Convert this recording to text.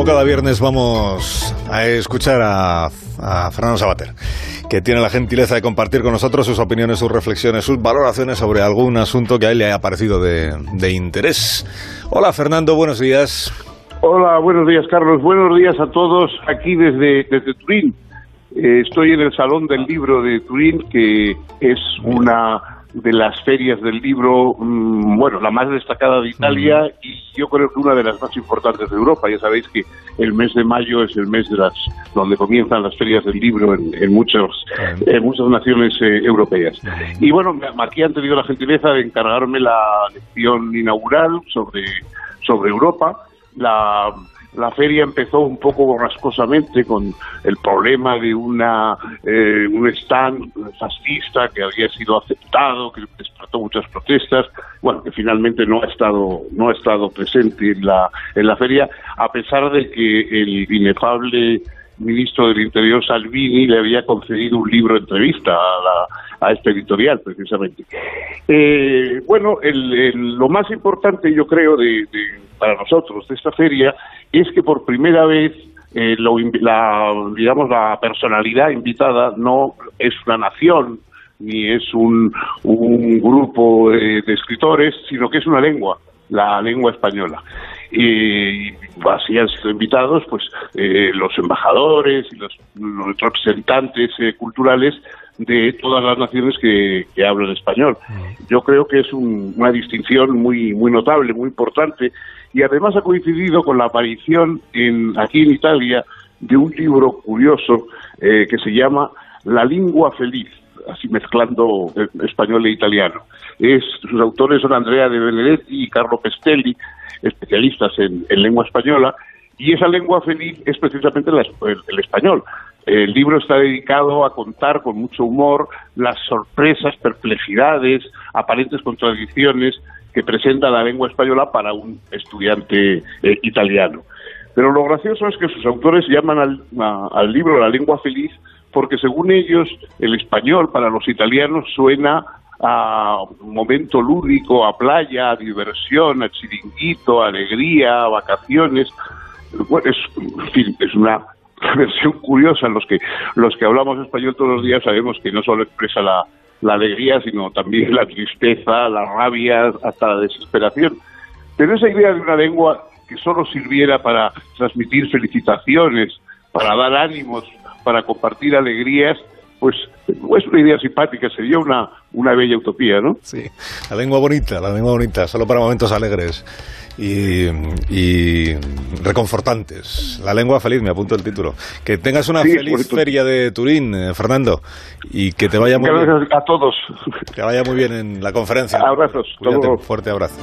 como cada viernes vamos a escuchar a, Fernando Sabater, que tiene la gentileza de compartir con nosotros sus opiniones, sus reflexiones, sus valoraciones sobre algún asunto que a él le haya parecido de, interés. Hola Fernando, buenos días. Hola, buenos días Carlos, buenos días a todos aquí desde, desde Turín. Eh, estoy en el Salón del Libro de Turín, que es una de las ferias del libro, mm, bueno, la más destacada de Italia y yo creo que una de las más importantes de Europa. Ya sabéis que el mes de mayo es el mes de las donde comienzan las ferias del libro en, en muchos, en muchas naciones eh, europeas. Y bueno, aquí han tenido la gentileza de encargarme la lección inaugural sobre, sobre Europa. La la feria empezó un poco borrascosamente con el problema de una eh, un stand fascista que había sido aceptado, que despertó muchas protestas, bueno, que finalmente no ha estado no ha estado presente en la en la feria a pesar de que el inefable ministro del Interior Salvini le había concedido un libro de entrevista a, la, a este editorial, precisamente. Eh, bueno, lo más importante, yo creo, de, para nosotros de esta feria es que por primera vez eh, la, digamos, la personalidad invitada no es una nación ni es un, un grupo de escritores, sino que es una lengua, la lengua española y así han sido invitados pues eh, los embajadores y los, representantes eh, culturales de todas las naciones que, hablan español. Yo creo que es una distinción muy muy notable, muy importante y además ha coincidido con la aparición en, aquí en Italia de un libro curioso eh, que se llama La lengua feliz así mezclando español e italiano. Sus autores son Andrea de Benedetti y Carlo Pestelli, especialistas en, lengua española, y esa lengua feliz es precisamente el, español. El libro está dedicado a contar con mucho humor las sorpresas, perplejidades, aparentes contradicciones que presenta la lengua española para un estudiante eh, italiano. Pero lo gracioso es que sus autores llaman al libro La lengua feliz porque según ellos el español para los italianos suena a momento lúdico, a playa, a diversión, a chiringuito, a alegría, a vacaciones. Bueno, es, una versión curiosa. Los que, los que hablamos español todos los días sabemos que no solo expresa la alegría, sino también la tristeza, la rabia, hasta la desesperación. Pero esa idea de una lengua que solo sirviera para transmitir felicitaciones, para dar ánimos, para compartir alegrías, pues es una idea simpática, sería una, una bella utopía, ¿no? Sí, la lengua bonita, la lengua bonita, solo para momentos alegres y, y reconfortantes. La lengua feliz, me apunto el título. Que tengas una feliz feria de Turín, eh, Fernando, y que te vaya muy bien. a todos. Que vaya muy bien en la conferencia. Abrazos. fuerte abrazo.